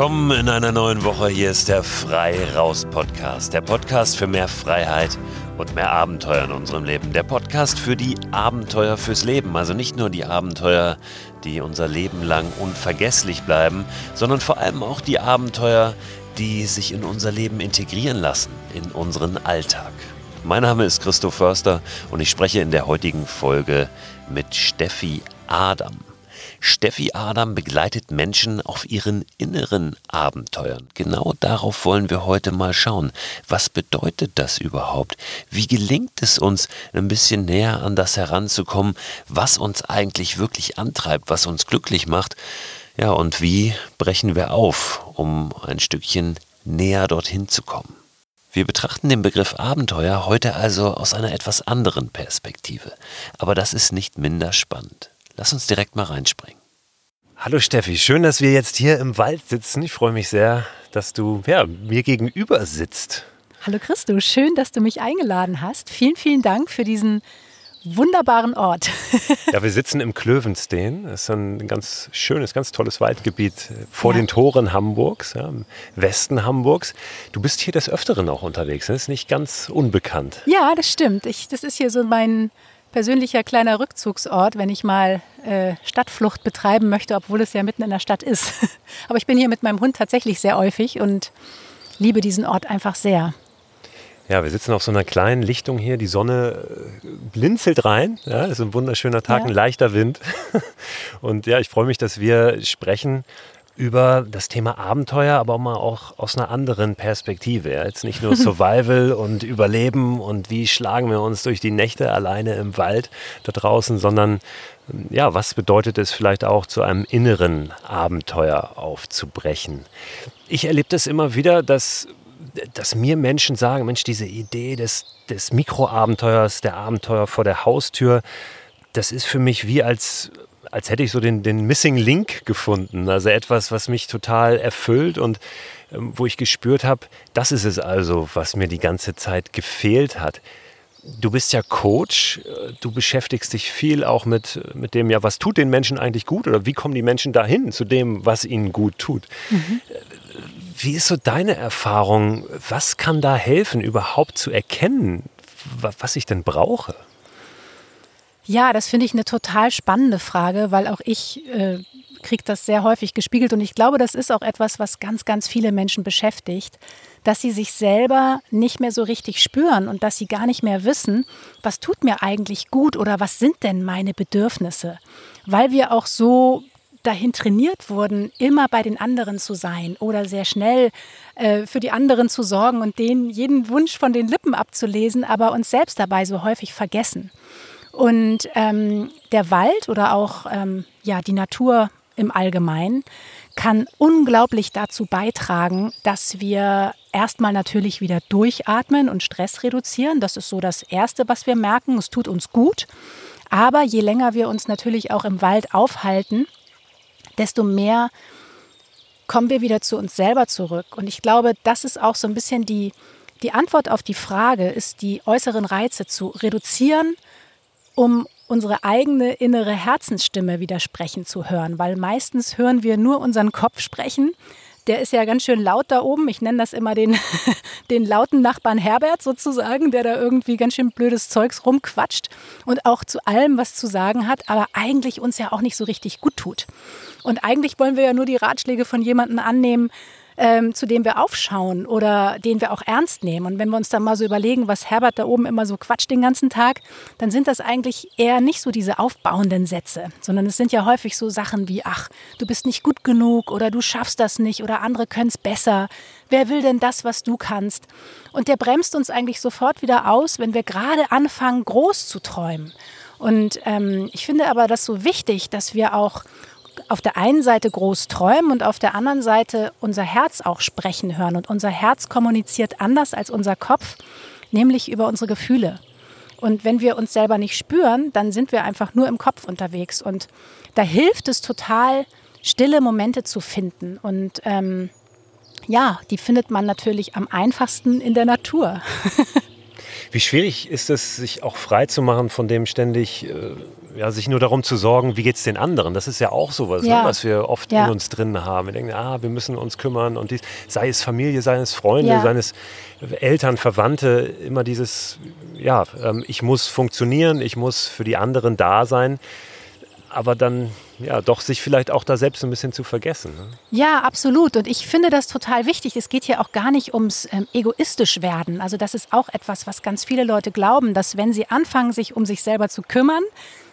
Willkommen in einer neuen Woche. Hier ist der Frei Raus Podcast. Der Podcast für mehr Freiheit und mehr Abenteuer in unserem Leben. Der Podcast für die Abenteuer fürs Leben. Also nicht nur die Abenteuer, die unser Leben lang unvergesslich bleiben, sondern vor allem auch die Abenteuer, die sich in unser Leben integrieren lassen, in unseren Alltag. Mein Name ist Christoph Förster und ich spreche in der heutigen Folge mit Steffi Adam. Steffi Adam begleitet Menschen auf ihren inneren Abenteuern. Genau darauf wollen wir heute mal schauen. Was bedeutet das überhaupt? Wie gelingt es uns, ein bisschen näher an das heranzukommen, was uns eigentlich wirklich antreibt, was uns glücklich macht? Ja, und wie brechen wir auf, um ein Stückchen näher dorthin zu kommen? Wir betrachten den Begriff Abenteuer heute also aus einer etwas anderen Perspektive. Aber das ist nicht minder spannend. Lass uns direkt mal reinspringen. Hallo Steffi, schön, dass wir jetzt hier im Wald sitzen. Ich freue mich sehr, dass du ja, mir gegenüber sitzt. Hallo Christo, schön, dass du mich eingeladen hast. Vielen, vielen Dank für diesen wunderbaren Ort. ja, wir sitzen im Klövenstein. Das ist ein ganz schönes, ganz tolles Waldgebiet vor ja. den Toren Hamburgs, ja, im Westen Hamburgs. Du bist hier des Öfteren auch unterwegs. Das ist nicht ganz unbekannt. Ja, das stimmt. Ich, das ist hier so mein persönlicher kleiner Rückzugsort, wenn ich mal äh, Stadtflucht betreiben möchte, obwohl es ja mitten in der Stadt ist. Aber ich bin hier mit meinem Hund tatsächlich sehr häufig und liebe diesen Ort einfach sehr. Ja, wir sitzen auf so einer kleinen Lichtung hier. Die Sonne äh, blinzelt rein. Ja, ist ein wunderschöner Tag, ja. ein leichter Wind. Und ja, ich freue mich, dass wir sprechen über das Thema Abenteuer, aber mal auch aus einer anderen Perspektive. Ja. Jetzt nicht nur Survival und Überleben und wie schlagen wir uns durch die Nächte alleine im Wald da draußen, sondern ja, was bedeutet es vielleicht auch zu einem inneren Abenteuer aufzubrechen? Ich erlebe das immer wieder, dass dass mir Menschen sagen, Mensch, diese Idee des, des Mikroabenteuers, der Abenteuer vor der Haustür, das ist für mich wie als als hätte ich so den, den Missing Link gefunden. Also etwas, was mich total erfüllt und ähm, wo ich gespürt habe, das ist es also, was mir die ganze Zeit gefehlt hat. Du bist ja Coach, du beschäftigst dich viel auch mit, mit dem, ja, was tut den Menschen eigentlich gut oder wie kommen die Menschen dahin zu dem, was ihnen gut tut. Mhm. Wie ist so deine Erfahrung? Was kann da helfen, überhaupt zu erkennen, was ich denn brauche? Ja, das finde ich eine total spannende Frage, weil auch ich äh, kriege das sehr häufig gespiegelt und ich glaube, das ist auch etwas, was ganz, ganz viele Menschen beschäftigt, dass sie sich selber nicht mehr so richtig spüren und dass sie gar nicht mehr wissen, was tut mir eigentlich gut oder was sind denn meine Bedürfnisse, weil wir auch so dahin trainiert wurden, immer bei den anderen zu sein oder sehr schnell äh, für die anderen zu sorgen und denen jeden Wunsch von den Lippen abzulesen, aber uns selbst dabei so häufig vergessen. Und ähm, der Wald oder auch ähm, ja, die Natur im Allgemeinen kann unglaublich dazu beitragen, dass wir erstmal natürlich wieder durchatmen und Stress reduzieren. Das ist so das Erste, was wir merken. Es tut uns gut. Aber je länger wir uns natürlich auch im Wald aufhalten, desto mehr kommen wir wieder zu uns selber zurück. Und ich glaube, das ist auch so ein bisschen die, die Antwort auf die Frage, ist die äußeren Reize zu reduzieren um unsere eigene innere Herzensstimme widersprechen zu hören, weil meistens hören wir nur unseren Kopf sprechen. Der ist ja ganz schön laut da oben. Ich nenne das immer den, den lauten Nachbarn Herbert sozusagen, der da irgendwie ganz schön blödes Zeugs rumquatscht und auch zu allem was zu sagen hat, aber eigentlich uns ja auch nicht so richtig gut tut. Und eigentlich wollen wir ja nur die Ratschläge von jemandem annehmen, ähm, zu dem wir aufschauen oder den wir auch ernst nehmen. Und wenn wir uns dann mal so überlegen, was Herbert da oben immer so quatscht den ganzen Tag, dann sind das eigentlich eher nicht so diese aufbauenden Sätze, sondern es sind ja häufig so Sachen wie, ach, du bist nicht gut genug oder du schaffst das nicht oder andere können es besser. Wer will denn das, was du kannst? Und der bremst uns eigentlich sofort wieder aus, wenn wir gerade anfangen, groß zu träumen. Und ähm, ich finde aber das so wichtig, dass wir auch auf der einen Seite groß träumen und auf der anderen Seite unser Herz auch sprechen hören. Und unser Herz kommuniziert anders als unser Kopf, nämlich über unsere Gefühle. Und wenn wir uns selber nicht spüren, dann sind wir einfach nur im Kopf unterwegs. Und da hilft es total, stille Momente zu finden. Und ähm, ja, die findet man natürlich am einfachsten in der Natur. Wie schwierig ist es, sich auch frei zu machen von dem ständig äh, ja, sich nur darum zu sorgen, wie geht es den anderen. Das ist ja auch sowas, Ja. ne, was wir oft Ja. in uns drin haben. Wir denken, ah, wir müssen uns kümmern und dies, sei es Familie, sei es Freunde, Ja. seien es Eltern, Verwandte, immer dieses, ja, ähm, ich muss funktionieren, ich muss für die anderen da sein, aber dann ja doch sich vielleicht auch da selbst ein bisschen zu vergessen. Ne? Ja, absolut. Und ich finde das total wichtig. Es geht hier auch gar nicht ums ähm, egoistisch werden. Also das ist auch etwas, was ganz viele Leute glauben, dass wenn sie anfangen, sich um sich selber zu kümmern,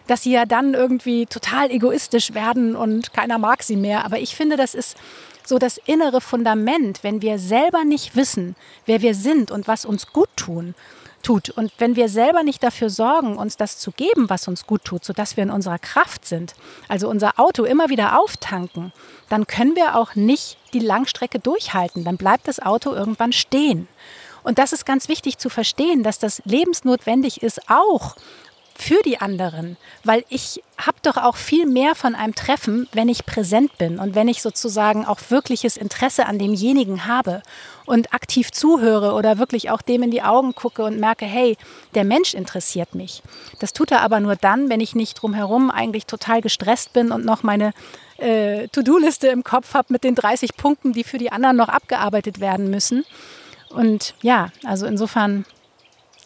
dass sie ja dann irgendwie total egoistisch werden und keiner mag sie mehr. Aber ich finde, das ist so das innere Fundament, wenn wir selber nicht wissen, wer wir sind und was uns gut tun, tut. Und wenn wir selber nicht dafür sorgen, uns das zu geben, was uns gut tut, sodass wir in unserer Kraft sind, also unser Auto immer wieder auftanken, dann können wir auch nicht die Langstrecke durchhalten. Dann bleibt das Auto irgendwann stehen. Und das ist ganz wichtig zu verstehen, dass das lebensnotwendig ist, auch für die anderen, weil ich habe doch auch viel mehr von einem Treffen, wenn ich präsent bin und wenn ich sozusagen auch wirkliches Interesse an demjenigen habe und aktiv zuhöre oder wirklich auch dem in die Augen gucke und merke, hey, der Mensch interessiert mich. Das tut er aber nur dann, wenn ich nicht drumherum eigentlich total gestresst bin und noch meine äh, To-Do-Liste im Kopf habe mit den 30 Punkten, die für die anderen noch abgearbeitet werden müssen. Und ja, also insofern,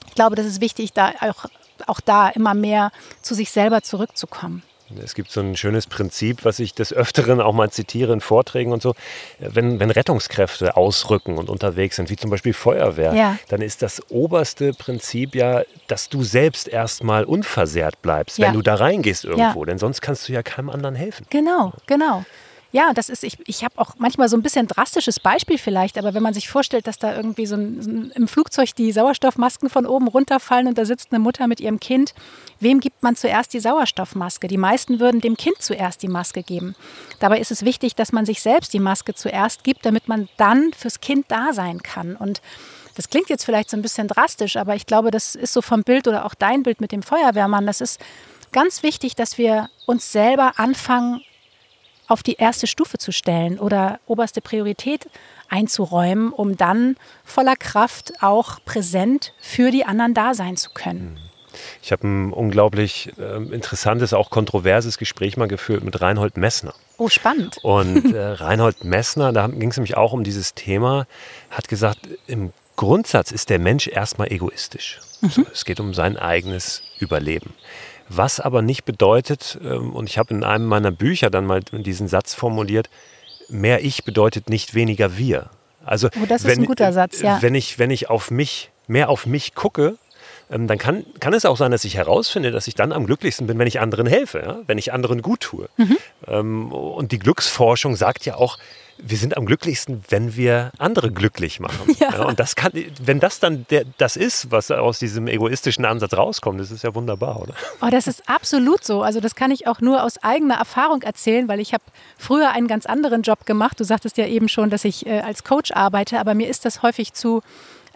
ich glaube, das ist wichtig, da auch auch da immer mehr zu sich selber zurückzukommen. Es gibt so ein schönes Prinzip, was ich des Öfteren auch mal zitiere in Vorträgen und so. Wenn, wenn Rettungskräfte ausrücken und unterwegs sind, wie zum Beispiel Feuerwehr, Ja. dann ist das oberste Prinzip ja, dass du selbst erstmal unversehrt bleibst, Ja. wenn du da reingehst irgendwo. Denn sonst kannst du ja keinem anderen helfen. Genau, genau. Ja, das ist, ich, ich habe auch manchmal so ein bisschen drastisches Beispiel vielleicht, aber wenn man sich vorstellt, dass da irgendwie so, ein, so ein, im Flugzeug die Sauerstoffmasken von oben runterfallen und da sitzt eine Mutter mit ihrem Kind, wem gibt man zuerst die Sauerstoffmaske? Die meisten würden dem Kind zuerst die Maske geben. Dabei ist es wichtig, dass man sich selbst die Maske zuerst gibt, damit man dann fürs Kind da sein kann. Und das klingt jetzt vielleicht so ein bisschen drastisch, aber ich glaube, das ist so vom Bild oder auch dein Bild mit dem Feuerwehrmann. Das ist ganz wichtig, dass wir uns selber anfangen, auf die erste Stufe zu stellen oder oberste Priorität einzuräumen, um dann voller Kraft auch präsent für die anderen da sein zu können. Ich habe ein unglaublich äh, interessantes, auch kontroverses Gespräch mal geführt mit Reinhold Messner. Oh, spannend. Und äh, Reinhold Messner, da ging es nämlich auch um dieses Thema, hat gesagt, im Grundsatz ist der Mensch erstmal egoistisch. So, es geht um sein eigenes Überleben. Was aber nicht bedeutet, ähm, und ich habe in einem meiner Bücher dann mal diesen Satz formuliert, mehr ich bedeutet nicht weniger wir. Also Oh, das ist ein guter Satz, ja. Wenn ich, wenn ich auf mich, mehr auf mich gucke, ähm, dann kann, kann es auch sein, dass ich herausfinde, dass ich dann am glücklichsten bin, wenn ich anderen helfe, ja? wenn ich anderen gut tue. Mhm. Ähm, und die Glücksforschung sagt ja auch, wir sind am glücklichsten, wenn wir andere glücklich machen. Ja. und das kann, wenn das dann der, das ist, was aus diesem egoistischen Ansatz rauskommt, das ist ja wunderbar, oder? Oh, das ist absolut so. Also das kann ich auch nur aus eigener Erfahrung erzählen, weil ich habe früher einen ganz anderen Job gemacht. Du sagtest ja eben schon, dass ich äh, als Coach arbeite, aber mir ist das häufig zu,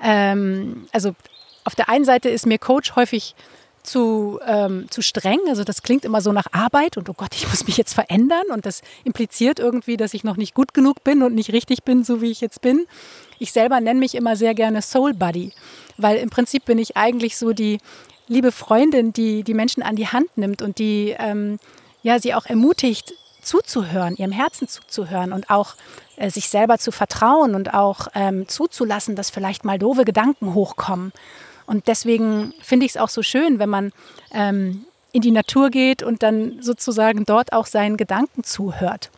ähm, also auf der einen Seite ist mir Coach häufig zu, ähm, zu streng. Also das klingt immer so nach Arbeit und oh Gott, ich muss mich jetzt verändern und das impliziert irgendwie, dass ich noch nicht gut genug bin und nicht richtig bin, so wie ich jetzt bin. Ich selber nenne mich immer sehr gerne Soul Buddy, weil im Prinzip bin ich eigentlich so die liebe Freundin, die die Menschen an die Hand nimmt und die ähm, ja, sie auch ermutigt, zuzuhören, ihrem Herzen zuzuhören und auch äh, sich selber zu vertrauen und auch ähm, zuzulassen, dass vielleicht mal doofe Gedanken hochkommen. Und deswegen finde ich es auch so schön, wenn man ähm, in die Natur geht und dann sozusagen dort auch seinen Gedanken zuhört.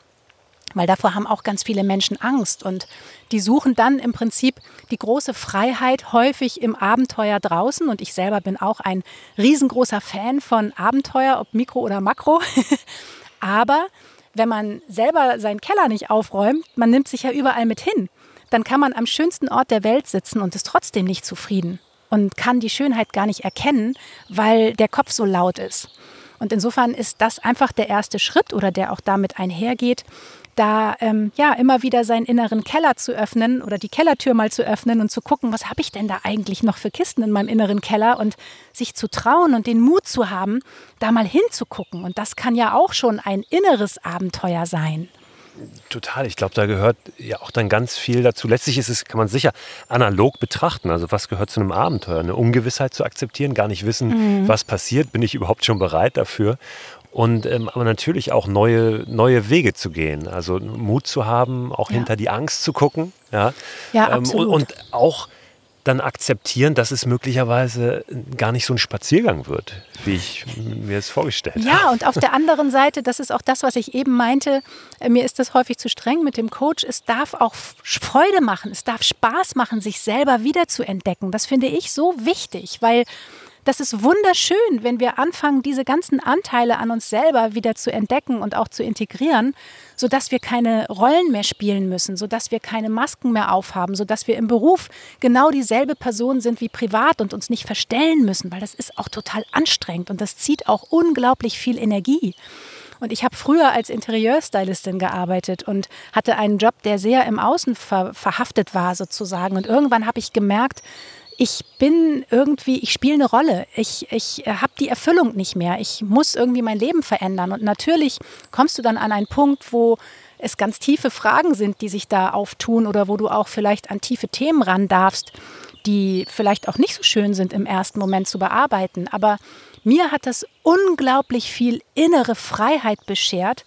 Weil davor haben auch ganz viele Menschen Angst und die suchen dann im Prinzip die große Freiheit häufig im Abenteuer draußen. Und ich selber bin auch ein riesengroßer Fan von Abenteuer, ob Mikro oder Makro. Aber wenn man selber seinen Keller nicht aufräumt, man nimmt sich ja überall mit hin, dann kann man am schönsten Ort der Welt sitzen und ist trotzdem nicht zufrieden und kann die Schönheit gar nicht erkennen, weil der Kopf so laut ist. Und insofern ist das einfach der erste Schritt oder der auch damit einhergeht, da ähm, ja immer wieder seinen inneren Keller zu öffnen oder die Kellertür mal zu öffnen und zu gucken, was habe ich denn da eigentlich noch für Kisten in meinem inneren Keller und sich zu trauen und den Mut zu haben, da mal hinzugucken. Und das kann ja auch schon ein inneres Abenteuer sein. Total. Ich glaube, da gehört ja auch dann ganz viel dazu. Letztlich ist es, kann man sicher analog betrachten. Also was gehört zu einem Abenteuer? Eine Ungewissheit zu akzeptieren, gar nicht wissen, mhm. was passiert. Bin ich überhaupt schon bereit dafür? Und ähm, aber natürlich auch neue, neue Wege zu gehen. Also Mut zu haben, auch ja. hinter die Angst zu gucken. Ja, ja ähm, absolut. Und, und auch dann akzeptieren, dass es möglicherweise gar nicht so ein Spaziergang wird, wie ich mir es vorgestellt ja, habe. Ja, und auf der anderen Seite, das ist auch das, was ich eben meinte, äh, mir ist das häufig zu streng mit dem Coach, es darf auch Freude machen, es darf Spaß machen, sich selber wieder zu entdecken. Das finde ich so wichtig, weil das ist wunderschön, wenn wir anfangen, diese ganzen Anteile an uns selber wieder zu entdecken und auch zu integrieren, sodass wir keine Rollen mehr spielen müssen, sodass wir keine Masken mehr aufhaben, sodass wir im Beruf genau dieselbe Person sind wie privat und uns nicht verstellen müssen, weil das ist auch total anstrengend und das zieht auch unglaublich viel Energie. Und ich habe früher als Interieurstylistin gearbeitet und hatte einen Job, der sehr im Außen ver verhaftet war sozusagen. Und irgendwann habe ich gemerkt, ich bin irgendwie, ich spiele eine Rolle. Ich, ich habe die Erfüllung nicht mehr. Ich muss irgendwie mein Leben verändern. Und natürlich kommst du dann an einen Punkt, wo es ganz tiefe Fragen sind, die sich da auftun oder wo du auch vielleicht an tiefe Themen ran darfst, die vielleicht auch nicht so schön sind im ersten Moment zu bearbeiten. Aber mir hat das unglaublich viel innere Freiheit beschert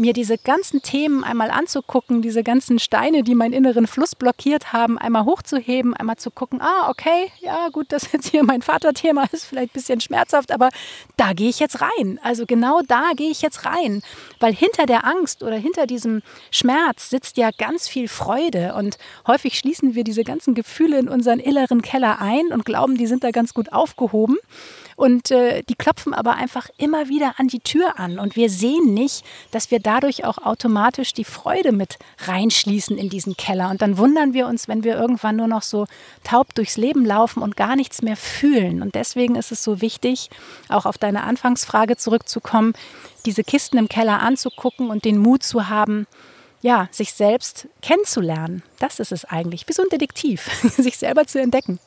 mir diese ganzen Themen einmal anzugucken, diese ganzen Steine, die meinen inneren Fluss blockiert haben, einmal hochzuheben, einmal zu gucken, ah, okay, ja gut, das jetzt hier mein Vaterthema ist vielleicht ein bisschen schmerzhaft, aber da gehe ich jetzt rein. Also genau da gehe ich jetzt rein, weil hinter der Angst oder hinter diesem Schmerz sitzt ja ganz viel Freude und häufig schließen wir diese ganzen Gefühle in unseren inneren Keller ein und glauben, die sind da ganz gut aufgehoben. Und äh, die klopfen aber einfach immer wieder an die Tür an. Und wir sehen nicht, dass wir dadurch auch automatisch die Freude mit reinschließen in diesen Keller. Und dann wundern wir uns, wenn wir irgendwann nur noch so taub durchs Leben laufen und gar nichts mehr fühlen. Und deswegen ist es so wichtig, auch auf deine Anfangsfrage zurückzukommen, diese Kisten im Keller anzugucken und den Mut zu haben, ja, sich selbst kennenzulernen. Das ist es eigentlich, wie so ein Detektiv, sich selber zu entdecken.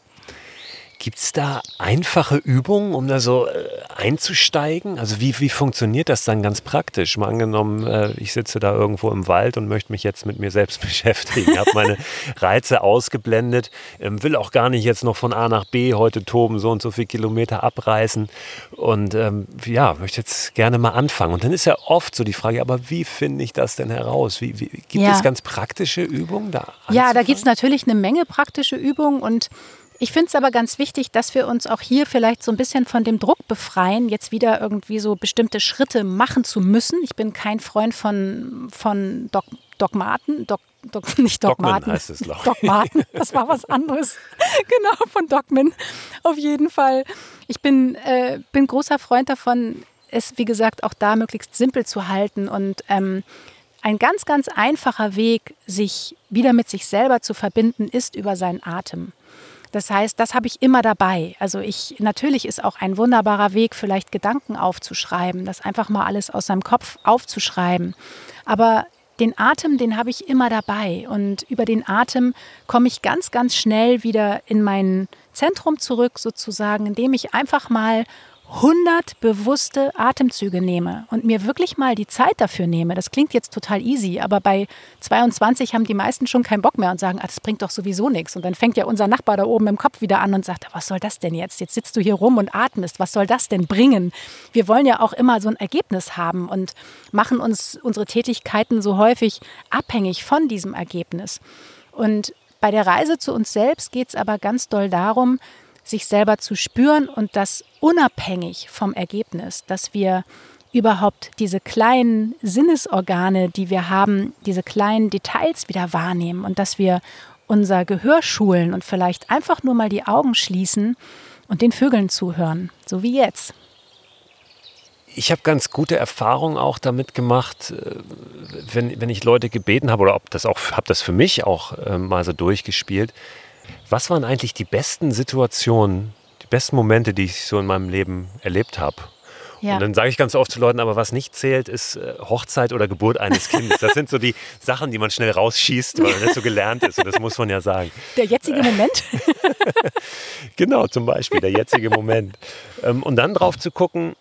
Gibt es da einfache Übungen, um da so äh, einzusteigen? Also wie, wie funktioniert das dann ganz praktisch? Mal angenommen, äh, ich sitze da irgendwo im Wald und möchte mich jetzt mit mir selbst beschäftigen, habe meine Reize ausgeblendet, ähm, will auch gar nicht jetzt noch von A nach B heute toben, so und so viele Kilometer abreißen und ähm, ja, möchte jetzt gerne mal anfangen. Und dann ist ja oft so die Frage, aber wie finde ich das denn heraus? Wie, wie gibt ja. es ganz praktische Übungen da? Ja, da gibt es natürlich eine Menge praktische Übungen und ich finde es aber ganz wichtig, dass wir uns auch hier vielleicht so ein bisschen von dem Druck befreien, jetzt wieder irgendwie so bestimmte Schritte machen zu müssen. Ich bin kein Freund von, von Dog Dogmaten, Dog Dog, nicht Dogmaten. Dogmen heißt es, Dogmaten, das war was anderes. genau, von Dogmen. Auf jeden Fall. Ich bin, äh, bin großer Freund davon, es, wie gesagt, auch da möglichst simpel zu halten. Und ähm, ein ganz, ganz einfacher Weg, sich wieder mit sich selber zu verbinden, ist über seinen Atem. Das heißt, das habe ich immer dabei. Also ich natürlich ist auch ein wunderbarer Weg, vielleicht Gedanken aufzuschreiben, das einfach mal alles aus seinem Kopf aufzuschreiben. Aber den Atem, den habe ich immer dabei. Und über den Atem komme ich ganz, ganz schnell wieder in mein Zentrum zurück, sozusagen, indem ich einfach mal 100 bewusste Atemzüge nehme und mir wirklich mal die Zeit dafür nehme, das klingt jetzt total easy, aber bei 22 haben die meisten schon keinen Bock mehr und sagen, ah, das bringt doch sowieso nichts. Und dann fängt ja unser Nachbar da oben im Kopf wieder an und sagt, was soll das denn jetzt? Jetzt sitzt du hier rum und atmest, was soll das denn bringen? Wir wollen ja auch immer so ein Ergebnis haben und machen uns unsere Tätigkeiten so häufig abhängig von diesem Ergebnis. Und bei der Reise zu uns selbst geht es aber ganz doll darum, sich selber zu spüren und das unabhängig vom Ergebnis, dass wir überhaupt diese kleinen Sinnesorgane, die wir haben, diese kleinen Details wieder wahrnehmen und dass wir unser Gehör schulen und vielleicht einfach nur mal die Augen schließen und den Vögeln zuhören, so wie jetzt. Ich habe ganz gute Erfahrungen auch damit gemacht, äh, wenn, wenn ich Leute gebeten habe oder ob das auch habe das für mich auch äh, mal so durchgespielt, was waren eigentlich die besten Situationen, die besten Momente, die ich so in meinem Leben erlebt habe? Ja. Und dann sage ich ganz oft zu Leuten, aber was nicht zählt, ist äh, Hochzeit oder Geburt eines Kindes. Das sind so die Sachen, die man schnell rausschießt, weil man nicht so gelernt ist. Und das muss man ja sagen. Der jetzige Moment? genau, zum Beispiel der jetzige Moment. Ähm, und dann drauf zu gucken,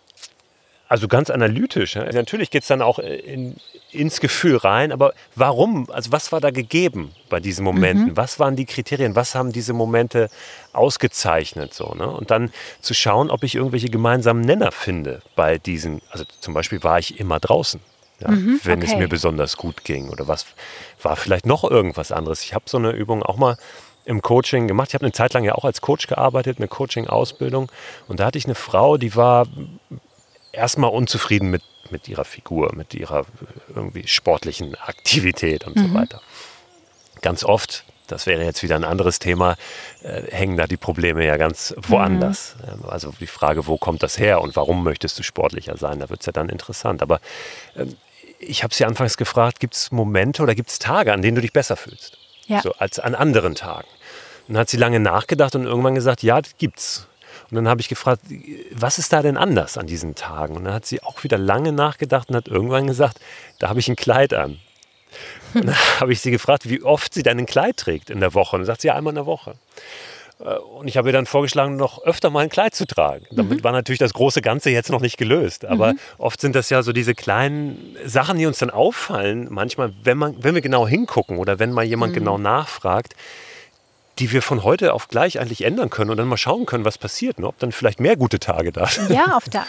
also ganz analytisch. Natürlich geht es dann auch in, ins Gefühl rein. Aber warum? Also was war da gegeben bei diesen Momenten? Mhm. Was waren die Kriterien? Was haben diese Momente ausgezeichnet? So, ne? Und dann zu schauen, ob ich irgendwelche gemeinsamen Nenner finde bei diesen. Also zum Beispiel war ich immer draußen. Ja, mhm, wenn okay. es mir besonders gut ging oder was war vielleicht noch irgendwas anderes. Ich habe so eine Übung auch mal im Coaching gemacht. Ich habe eine Zeit lang ja auch als Coach gearbeitet, eine Coaching-Ausbildung. Und da hatte ich eine Frau, die war erstmal unzufrieden mit, mit ihrer Figur, mit ihrer irgendwie sportlichen Aktivität und mhm. so weiter. Ganz oft, das wäre jetzt wieder ein anderes Thema, äh, hängen da die Probleme ja ganz woanders. Mhm. Also die Frage, wo kommt das her und warum möchtest du sportlicher sein, da wird es ja dann interessant. Aber äh, ich habe sie anfangs gefragt, gibt es Momente oder gibt es Tage, an denen du dich besser fühlst? Ja. So, als an anderen Tagen. Und dann hat sie lange nachgedacht und irgendwann gesagt, ja, das gibt's. Und dann habe ich gefragt, was ist da denn anders an diesen Tagen? Und dann hat sie auch wieder lange nachgedacht und hat irgendwann gesagt, da habe ich ein Kleid an. Und dann habe ich sie gefragt, wie oft sie denn ein Kleid trägt in der Woche. Und dann sagt sie, ja, einmal in der Woche. Äh, und ich habe ihr dann vorgeschlagen, noch öfter mal ein Kleid zu tragen. Damit mhm. war natürlich das große Ganze jetzt noch nicht gelöst. Aber mhm. oft sind das ja so diese kleinen Sachen, die uns dann auffallen. Manchmal, wenn, man, wenn wir genau hingucken oder wenn mal jemand mhm. genau nachfragt, die wir von heute auf gleich eigentlich ändern können und dann mal schauen können, was passiert, ne? ob dann vielleicht mehr gute Tage da sind. Ja, auf der,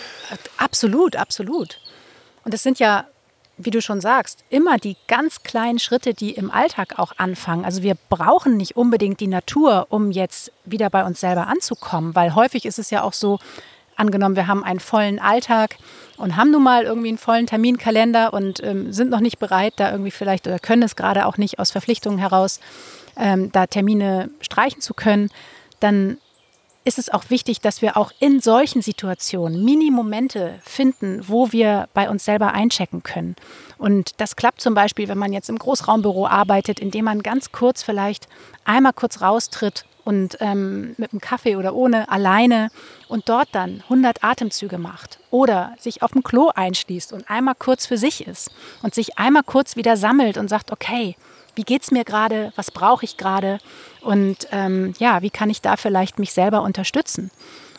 absolut, absolut. Und es sind ja, wie du schon sagst, immer die ganz kleinen Schritte, die im Alltag auch anfangen. Also wir brauchen nicht unbedingt die Natur, um jetzt wieder bei uns selber anzukommen, weil häufig ist es ja auch so, angenommen, wir haben einen vollen Alltag und haben nun mal irgendwie einen vollen Terminkalender und ähm, sind noch nicht bereit, da irgendwie vielleicht oder können es gerade auch nicht aus Verpflichtungen heraus ähm, da Termine streichen zu können, dann ist es auch wichtig, dass wir auch in solchen Situationen Mini-Momente finden, wo wir bei uns selber einchecken können. Und das klappt zum Beispiel, wenn man jetzt im Großraumbüro arbeitet, indem man ganz kurz vielleicht einmal kurz raustritt und ähm, mit einem Kaffee oder ohne alleine und dort dann 100 Atemzüge macht oder sich auf dem Klo einschließt und einmal kurz für sich ist und sich einmal kurz wieder sammelt und sagt, okay, wie geht es mir gerade, was brauche ich gerade und ähm, ja, wie kann ich da vielleicht mich selber unterstützen.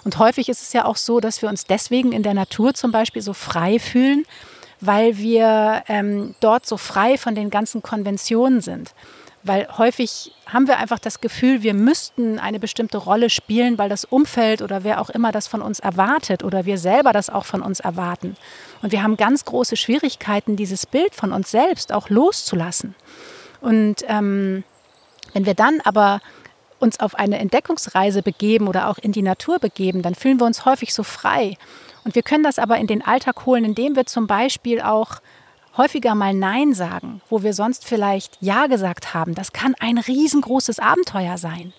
Und häufig ist es ja auch so, dass wir uns deswegen in der Natur zum Beispiel so frei fühlen, weil wir ähm, dort so frei von den ganzen Konventionen sind. Weil häufig haben wir einfach das Gefühl, wir müssten eine bestimmte Rolle spielen, weil das Umfeld oder wer auch immer das von uns erwartet oder wir selber das auch von uns erwarten. Und wir haben ganz große Schwierigkeiten, dieses Bild von uns selbst auch loszulassen. Und ähm, wenn wir dann aber uns auf eine Entdeckungsreise begeben oder auch in die Natur begeben, dann fühlen wir uns häufig so frei. Und wir können das aber in den Alltag holen, indem wir zum Beispiel auch häufiger mal Nein sagen, wo wir sonst vielleicht Ja gesagt haben. Das kann ein riesengroßes Abenteuer sein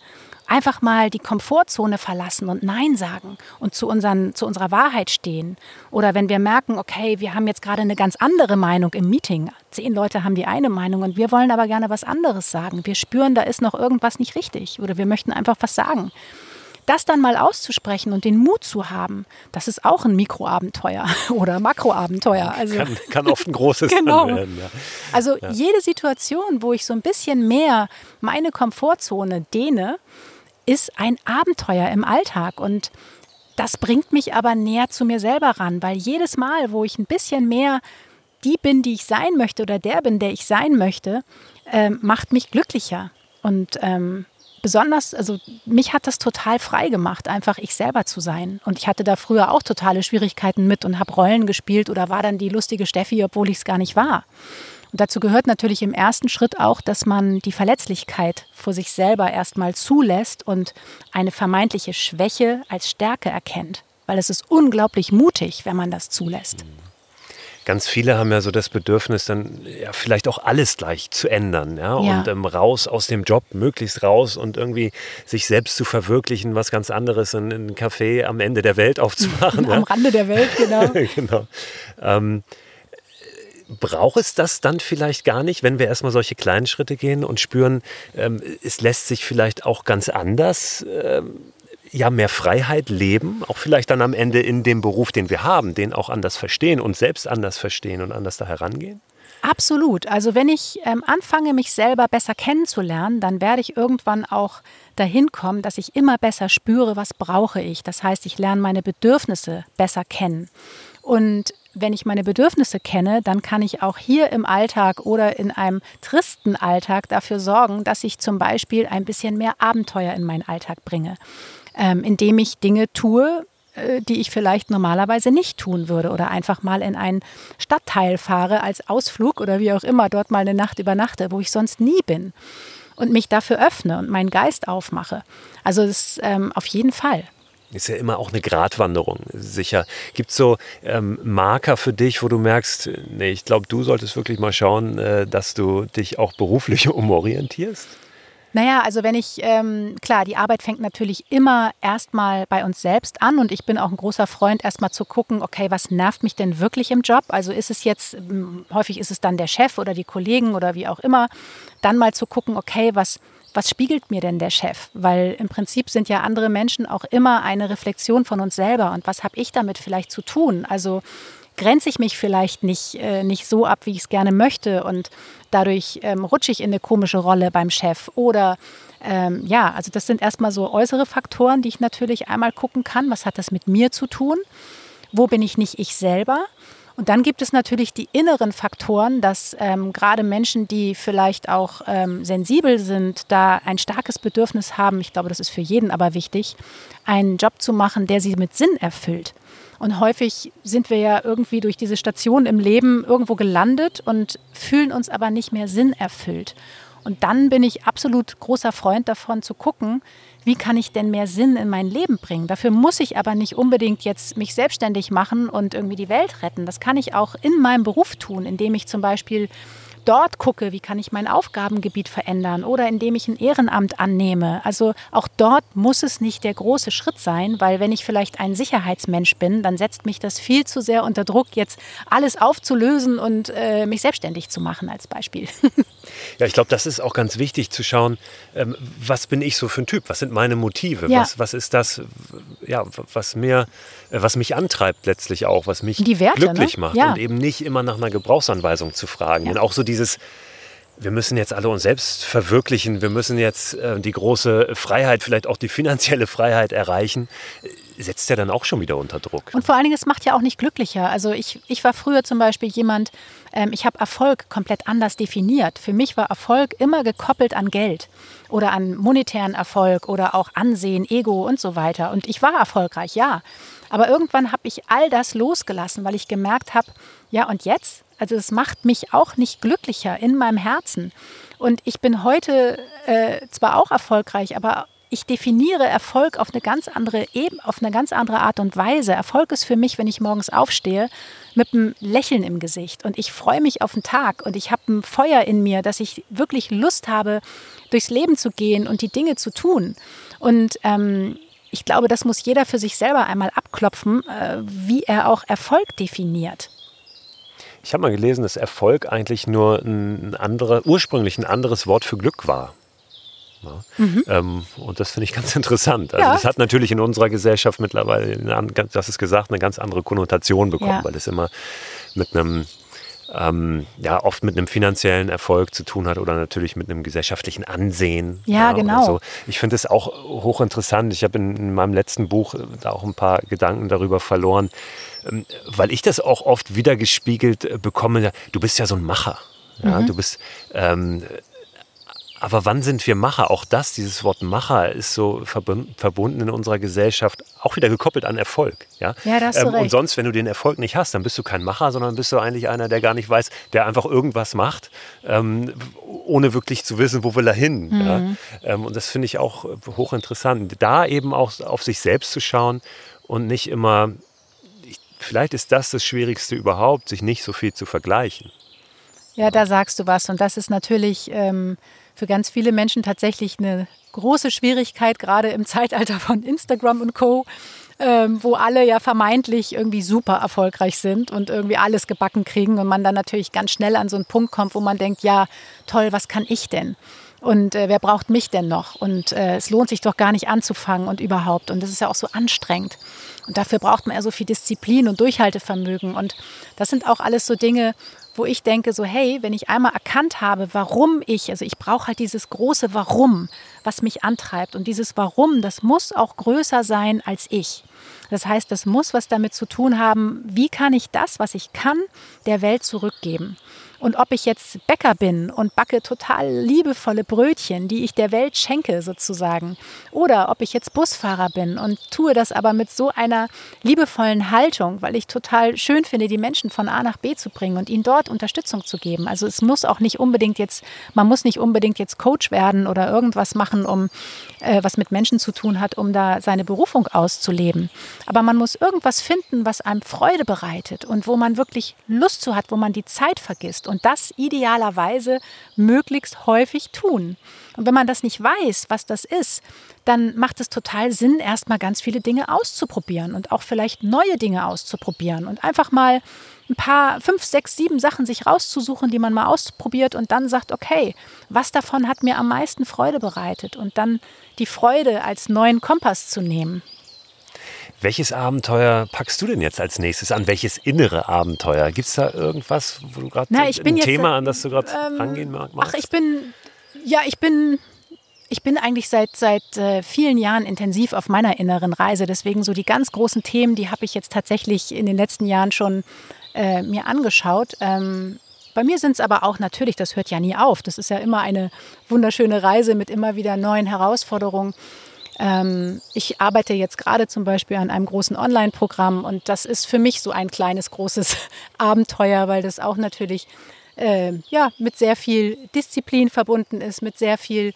einfach mal die Komfortzone verlassen und Nein sagen und zu, unseren, zu unserer Wahrheit stehen. Oder wenn wir merken, okay, wir haben jetzt gerade eine ganz andere Meinung im Meeting. Zehn Leute haben die eine Meinung und wir wollen aber gerne was anderes sagen. Wir spüren, da ist noch irgendwas nicht richtig oder wir möchten einfach was sagen. Das dann mal auszusprechen und den Mut zu haben, das ist auch ein Mikroabenteuer oder Makroabenteuer. Also, kann, kann oft ein großes genau. werden. Ja. Also ja. jede Situation, wo ich so ein bisschen mehr meine Komfortzone dehne, ist ein Abenteuer im Alltag und das bringt mich aber näher zu mir selber ran, weil jedes Mal, wo ich ein bisschen mehr die bin, die ich sein möchte oder der bin, der ich sein möchte, äh, macht mich glücklicher. Und ähm, besonders, also mich hat das total frei gemacht, einfach ich selber zu sein. Und ich hatte da früher auch totale Schwierigkeiten mit und habe Rollen gespielt oder war dann die lustige Steffi, obwohl ich es gar nicht war. Und dazu gehört natürlich im ersten Schritt auch, dass man die Verletzlichkeit vor sich selber erstmal zulässt und eine vermeintliche Schwäche als Stärke erkennt. Weil es ist unglaublich mutig, wenn man das zulässt. Ganz viele haben ja so das Bedürfnis, dann ja, vielleicht auch alles gleich zu ändern. Ja? ja. Und ähm, raus aus dem Job, möglichst raus und irgendwie sich selbst zu verwirklichen, was ganz anderes, in ein Café am Ende der Welt aufzumachen. am ja? Rande der Welt, genau. genau. Ähm, braucht es das dann vielleicht gar nicht, wenn wir erstmal solche kleinen Schritte gehen und spüren, ähm, es lässt sich vielleicht auch ganz anders, ähm, ja, mehr Freiheit leben, auch vielleicht dann am Ende in dem Beruf, den wir haben, den auch anders verstehen und selbst anders verstehen und anders da herangehen? Absolut. Also wenn ich ähm, anfange, mich selber besser kennenzulernen, dann werde ich irgendwann auch dahin kommen, dass ich immer besser spüre, was brauche ich. Das heißt, ich lerne meine Bedürfnisse besser kennen. Und wenn ich meine Bedürfnisse kenne, dann kann ich auch hier im Alltag oder in einem tristen Alltag dafür sorgen, dass ich zum Beispiel ein bisschen mehr Abenteuer in meinen Alltag bringe, ähm, indem ich Dinge tue, äh, die ich vielleicht normalerweise nicht tun würde oder einfach mal in einen Stadtteil fahre als Ausflug oder wie auch immer dort mal eine Nacht übernachte, wo ich sonst nie bin und mich dafür öffne und meinen Geist aufmache. Also das ähm, auf jeden Fall. Ist ja immer auch eine Gratwanderung, sicher. Gibt es so ähm, Marker für dich, wo du merkst, nee, ich glaube, du solltest wirklich mal schauen, äh, dass du dich auch beruflich umorientierst? Naja, also wenn ich, ähm, klar, die Arbeit fängt natürlich immer erstmal bei uns selbst an und ich bin auch ein großer Freund, erstmal zu gucken, okay, was nervt mich denn wirklich im Job? Also ist es jetzt, ähm, häufig ist es dann der Chef oder die Kollegen oder wie auch immer, dann mal zu gucken, okay, was, was spiegelt mir denn der Chef? Weil im Prinzip sind ja andere Menschen auch immer eine Reflexion von uns selber. Und was habe ich damit vielleicht zu tun? Also grenze ich mich vielleicht nicht, äh, nicht so ab, wie ich es gerne möchte. Und dadurch ähm, rutsche ich in eine komische Rolle beim Chef. Oder ähm, ja, also das sind erstmal so äußere Faktoren, die ich natürlich einmal gucken kann, was hat das mit mir zu tun, wo bin ich nicht ich selber und dann gibt es natürlich die inneren Faktoren, dass ähm, gerade Menschen, die vielleicht auch ähm, sensibel sind, da ein starkes Bedürfnis haben, ich glaube, das ist für jeden aber wichtig, einen Job zu machen, der sie mit Sinn erfüllt. Und häufig sind wir ja irgendwie durch diese Station im Leben irgendwo gelandet und fühlen uns aber nicht mehr Sinn erfüllt. Und dann bin ich absolut großer Freund davon zu gucken, wie kann ich denn mehr Sinn in mein Leben bringen? Dafür muss ich aber nicht unbedingt jetzt mich selbstständig machen und irgendwie die Welt retten. Das kann ich auch in meinem Beruf tun, indem ich zum Beispiel dort gucke, wie kann ich mein Aufgabengebiet verändern oder indem ich ein Ehrenamt annehme. Also auch dort muss es nicht der große Schritt sein, weil wenn ich vielleicht ein Sicherheitsmensch bin, dann setzt mich das viel zu sehr unter Druck, jetzt alles aufzulösen und äh, mich selbstständig zu machen als Beispiel. Ja, ich glaube, das ist auch ganz wichtig zu schauen, ähm, was bin ich so für ein Typ? Was sind meine Motive? Ja. Was, was ist das, ja, was mir, äh, was mich antreibt letztlich auch, was mich Werte, glücklich ne? macht ja. und eben nicht immer nach einer Gebrauchsanweisung zu fragen. Ja. Und auch so dieses, wir müssen jetzt alle uns selbst verwirklichen, wir müssen jetzt äh, die große Freiheit, vielleicht auch die finanzielle Freiheit erreichen, setzt ja dann auch schon wieder unter Druck. Und vor allen Dingen, es macht ja auch nicht glücklicher. Also ich, ich war früher zum Beispiel jemand, ähm, ich habe Erfolg komplett anders definiert. Für mich war Erfolg immer gekoppelt an Geld oder an monetären Erfolg oder auch Ansehen, Ego und so weiter. Und ich war erfolgreich, ja. Aber irgendwann habe ich all das losgelassen, weil ich gemerkt habe, ja und jetzt? Also es macht mich auch nicht glücklicher in meinem Herzen. Und ich bin heute äh, zwar auch erfolgreich, aber ich definiere Erfolg auf eine ganz andere Ebene, auf eine ganz andere Art und Weise. Erfolg ist für mich, wenn ich morgens aufstehe, mit einem Lächeln im Gesicht und ich freue mich auf den Tag und ich habe ein Feuer in mir, dass ich wirklich Lust habe, durchs Leben zu gehen und die Dinge zu tun. Und ähm, ich glaube, das muss jeder für sich selber einmal abklopfen, äh, wie er auch Erfolg definiert. Ich habe mal gelesen, dass Erfolg eigentlich nur ein anderer, ursprünglich ein anderes Wort für Glück war. Ja. Mhm. Ähm, und das finde ich ganz interessant. Also ja. das hat natürlich in unserer Gesellschaft mittlerweile, das ist gesagt, eine ganz andere Konnotation bekommen, ja. weil es immer mit einem ähm, ja, oft mit einem finanziellen Erfolg zu tun hat oder natürlich mit einem gesellschaftlichen Ansehen. Ja, ja genau. So. Ich finde es auch hochinteressant. Ich habe in, in, meinem letzten Buch da auch ein paar Gedanken darüber verloren, ähm, weil ich das auch oft wieder gespiegelt äh, bekomme. Du bist ja so ein Macher. Ja, mhm. Du bist ähm, aber wann sind wir Macher? Auch das, dieses Wort Macher, ist so verbunden in unserer Gesellschaft, auch wieder gekoppelt an Erfolg. Ja, ja da hast du ähm. Und sonst, wenn du den Erfolg nicht hast, dann bist du kein Macher, sondern bist du eigentlich einer, der gar nicht weiß, der einfach irgendwas macht, ähm, ohne wirklich zu wissen, wo will er hin. Mhm. Ja? Ähm, und das finde ich auch hochinteressant. Da eben auch auf sich selbst zu schauen und nicht immer, vielleicht ist das das Schwierigste überhaupt, sich nicht so viel zu vergleichen. Ja, da sagst du was. Und das ist natürlich ähm, für ganz viele Menschen tatsächlich eine große Schwierigkeit, gerade im Zeitalter von Instagram und Co., ähm, wo alle ja vermeintlich irgendwie super erfolgreich sind und irgendwie alles gebacken kriegen und man dann natürlich ganz schnell an so einen Punkt kommt, wo man denkt, ja, toll, was kann ich denn? Und äh, wer braucht mich denn noch? Und äh, es lohnt sich doch gar nicht anzufangen und überhaupt. Und das ist ja auch so anstrengend. Und dafür braucht man ja so viel Disziplin und Durchhaltevermögen. Und das sind auch alles so Dinge, wo ich denke, so hey, wenn ich einmal erkannt habe, warum ich, also ich brauche halt dieses große Warum, was mich antreibt. Und dieses Warum, das muss auch größer sein als ich. Das heißt, das muss was damit zu tun haben, wie kann ich das, was ich kann, der Welt zurückgeben. Und ob ich jetzt Bäcker bin und backe total liebevolle Brötchen, die ich der Welt schenke sozusagen, oder ob ich jetzt Busfahrer bin und tue das aber mit so einer liebevollen Haltung, weil ich total schön finde, die Menschen von A nach B zu bringen und ihnen dort Unterstützung zu geben. Also es muss auch nicht unbedingt jetzt, man muss nicht unbedingt jetzt Coach werden oder irgendwas machen, um äh, was mit Menschen zu tun hat, um da seine Berufung auszuleben. Aber man muss irgendwas finden, was einem Freude bereitet und wo man wirklich Lust zu hat, wo man die Zeit vergisst und das idealerweise möglichst häufig tun. Und wenn man das nicht weiß, was das ist, dann macht es total Sinn, erstmal ganz viele Dinge auszuprobieren und auch vielleicht neue Dinge auszuprobieren und einfach mal ein paar, fünf, sechs, sieben Sachen sich rauszusuchen, die man mal ausprobiert und dann sagt, okay, was davon hat mir am meisten Freude bereitet und dann die Freude als neuen Kompass zu nehmen. Welches Abenteuer packst du denn jetzt als nächstes an? Welches innere Abenteuer? Gibt es da irgendwas, wo du gerade ein jetzt, Thema, an das du gerade ähm, rangehen magst? Ach, ich bin, ja, ich bin, ich bin eigentlich seit, seit äh, vielen Jahren intensiv auf meiner inneren Reise. Deswegen so die ganz großen Themen, die habe ich jetzt tatsächlich in den letzten Jahren schon äh, mir angeschaut. Ähm, bei mir sind es aber auch natürlich, das hört ja nie auf. Das ist ja immer eine wunderschöne Reise mit immer wieder neuen Herausforderungen. Ähm, ich arbeite jetzt gerade zum Beispiel an einem großen Online-Programm und das ist für mich so ein kleines, großes Abenteuer, weil das auch natürlich äh, ja, mit sehr viel Disziplin verbunden ist, mit sehr viel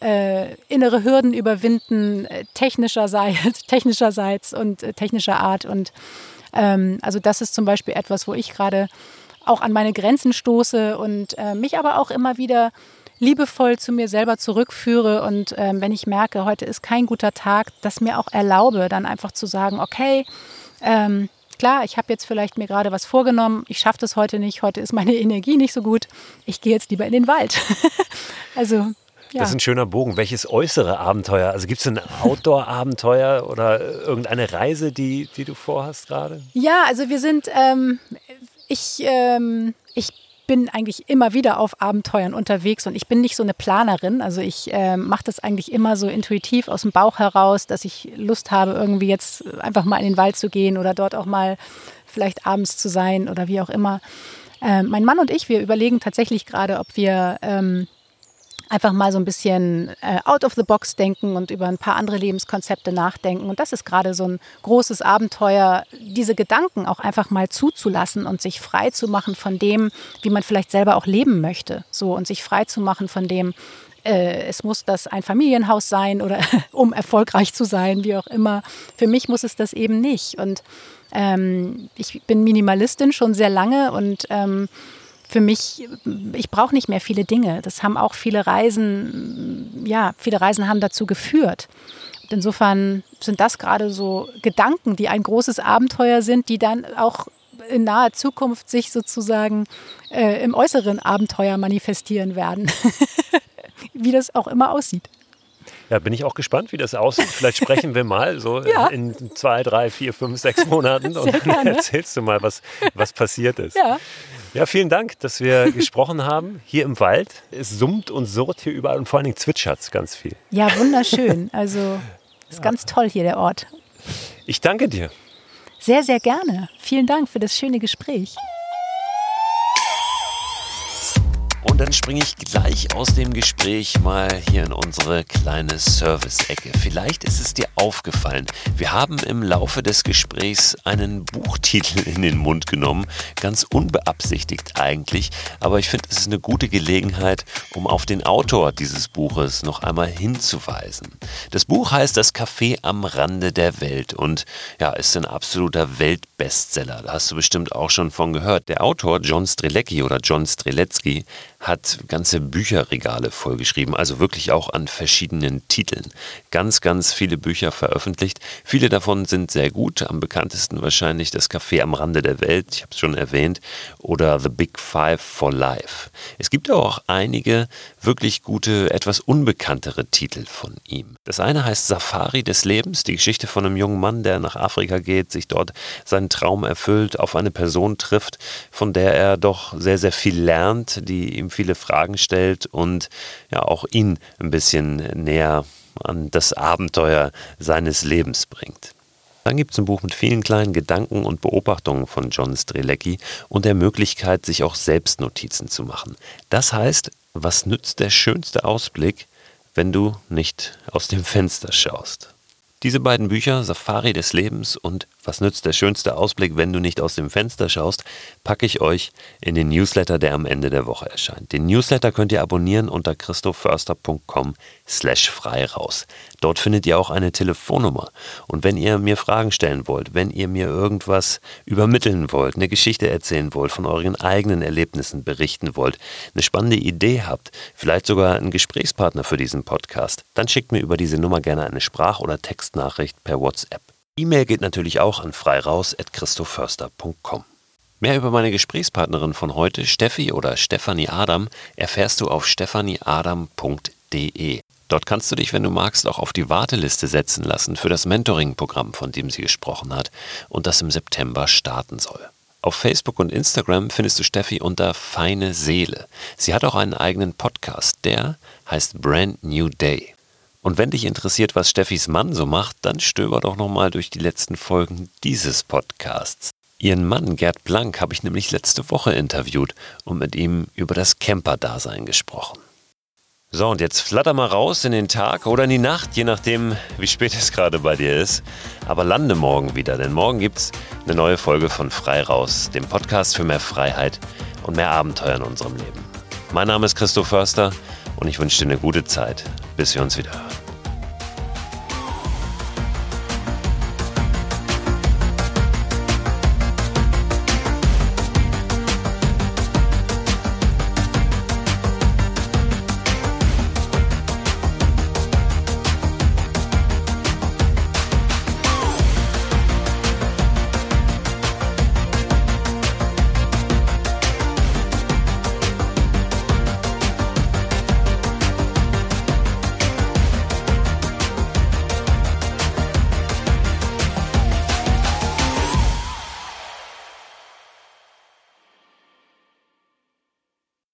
äh, innere Hürden überwinden, äh, technischerseits, technischerseits und äh, technischer Art. Und ähm, also das ist zum Beispiel etwas, wo ich gerade auch an meine Grenzen stoße und äh, mich aber auch immer wieder liebevoll zu mir selber zurückführe und ähm, wenn ich merke, heute ist kein guter Tag, das mir auch erlaube, dann einfach zu sagen, okay, ähm, klar, ich habe jetzt vielleicht mir gerade was vorgenommen, ich schaffe das heute nicht, heute ist meine Energie nicht so gut, ich gehe jetzt lieber in den Wald. also ja. Das ist ein schöner Bogen. Welches äußere Abenteuer? Also gibt es ein Outdoor-Abenteuer oder irgendeine Reise, die, die du vorhast gerade? Ja, also wir sind, ähm, ich, ähm, ich bin eigentlich immer wieder auf Abenteuern unterwegs und ich bin nicht so eine Planerin. Also ich äh, mache das eigentlich immer so intuitiv aus dem Bauch heraus, dass ich Lust habe, irgendwie jetzt einfach mal in den Wald zu gehen oder dort auch mal vielleicht abends zu sein oder wie auch immer. Äh, mein Mann und ich, wir überlegen tatsächlich gerade, ob wir ähm, einfach mal so ein bisschen äh, out of the box denken und über ein paar andere Lebenskonzepte nachdenken. Und das ist gerade so ein großes Abenteuer, diese Gedanken auch einfach mal zuzulassen und sich frei zu machen von dem, wie man vielleicht selber auch leben möchte. So und sich frei zu machen von dem, äh, es muss das ein Familienhaus sein oder um erfolgreich zu sein, wie auch immer. Für mich muss es das eben nicht. Und ähm, ich bin Minimalistin schon sehr lange und ähm, für mich, ich brauche nicht mehr viele Dinge. Das haben auch viele Reisen, ja, viele Reisen haben dazu geführt. Und insofern sind das gerade so Gedanken, die ein großes Abenteuer sind, die dann auch in naher Zukunft sich sozusagen äh, im äußeren Abenteuer manifestieren werden. wie das auch immer aussieht. Ja, bin ich auch gespannt, wie das aussieht. Vielleicht sprechen wir mal so ja. in zwei, drei, vier, fünf, sechs Monaten und dann erzählst du mal, was, was passiert ist. Ja. Ja, vielen Dank, dass wir gesprochen haben. Hier im Wald. Es summt und surrt hier überall und vor allen Dingen zwitschert es ganz viel. Ja, wunderschön. Also ist ja. ganz toll hier der Ort. Ich danke dir. Sehr, sehr gerne. Vielen Dank für das schöne Gespräch. Und dann springe ich gleich aus dem Gespräch mal hier in unsere kleine Service-Ecke. Vielleicht ist es dir aufgefallen, wir haben im Laufe des Gesprächs einen Buchtitel in den Mund genommen, ganz unbeabsichtigt eigentlich, aber ich finde, es ist eine gute Gelegenheit, um auf den Autor dieses Buches noch einmal hinzuweisen. Das Buch heißt Das Café am Rande der Welt und ja, ist ein absoluter Weltbestseller. Da hast du bestimmt auch schon von gehört. Der Autor John Strelecki oder John Streletzky hat ganze Bücherregale vollgeschrieben, also wirklich auch an verschiedenen Titeln. Ganz, ganz viele Bücher veröffentlicht. Viele davon sind sehr gut. Am bekanntesten wahrscheinlich Das Café am Rande der Welt, ich habe es schon erwähnt, oder The Big Five for Life. Es gibt aber auch einige wirklich gute, etwas unbekanntere Titel von ihm. Das eine heißt Safari des Lebens, die Geschichte von einem jungen Mann, der nach Afrika geht, sich dort seinen Traum erfüllt, auf eine Person trifft, von der er doch sehr, sehr viel lernt, die ihm viele Fragen stellt und ja auch ihn ein bisschen näher an das Abenteuer seines Lebens bringt. Dann gibt es ein Buch mit vielen kleinen Gedanken und Beobachtungen von John Strelecki und der Möglichkeit, sich auch selbst Notizen zu machen. Das heißt, was nützt der schönste Ausblick, wenn du nicht aus dem Fenster schaust? Diese beiden Bücher, Safari des Lebens und Was nützt der schönste Ausblick, wenn du nicht aus dem Fenster schaust, packe ich euch in den Newsletter, der am Ende der Woche erscheint. Den Newsletter könnt ihr abonnieren unter christoförster.com slash frei raus. Dort findet ihr auch eine Telefonnummer. Und wenn ihr mir Fragen stellen wollt, wenn ihr mir irgendwas übermitteln wollt, eine Geschichte erzählen wollt, von euren eigenen Erlebnissen berichten wollt, eine spannende Idee habt, vielleicht sogar einen Gesprächspartner für diesen Podcast, dann schickt mir über diese Nummer gerne eine Sprach- oder Textnachricht per WhatsApp. E-Mail geht natürlich auch an freiraus.christoförster.com. Mehr über meine Gesprächspartnerin von heute, Steffi oder Stefanie Adam, erfährst du auf stephanieadam.de. Dort kannst du dich, wenn du magst, auch auf die Warteliste setzen lassen für das Mentoring-Programm, von dem sie gesprochen hat und das im September starten soll. Auf Facebook und Instagram findest du Steffi unter Feine Seele. Sie hat auch einen eigenen Podcast, der heißt Brand New Day. Und wenn dich interessiert, was Steffis Mann so macht, dann stöber doch nochmal durch die letzten Folgen dieses Podcasts. Ihren Mann Gerd Blank habe ich nämlich letzte Woche interviewt und mit ihm über das Camper-Dasein gesprochen. So, und jetzt flatter mal raus in den Tag oder in die Nacht, je nachdem, wie spät es gerade bei dir ist. Aber lande morgen wieder, denn morgen gibt es eine neue Folge von Frei Raus, dem Podcast für mehr Freiheit und mehr Abenteuer in unserem Leben. Mein Name ist Christoph Förster und ich wünsche dir eine gute Zeit, bis wir uns wieder hören.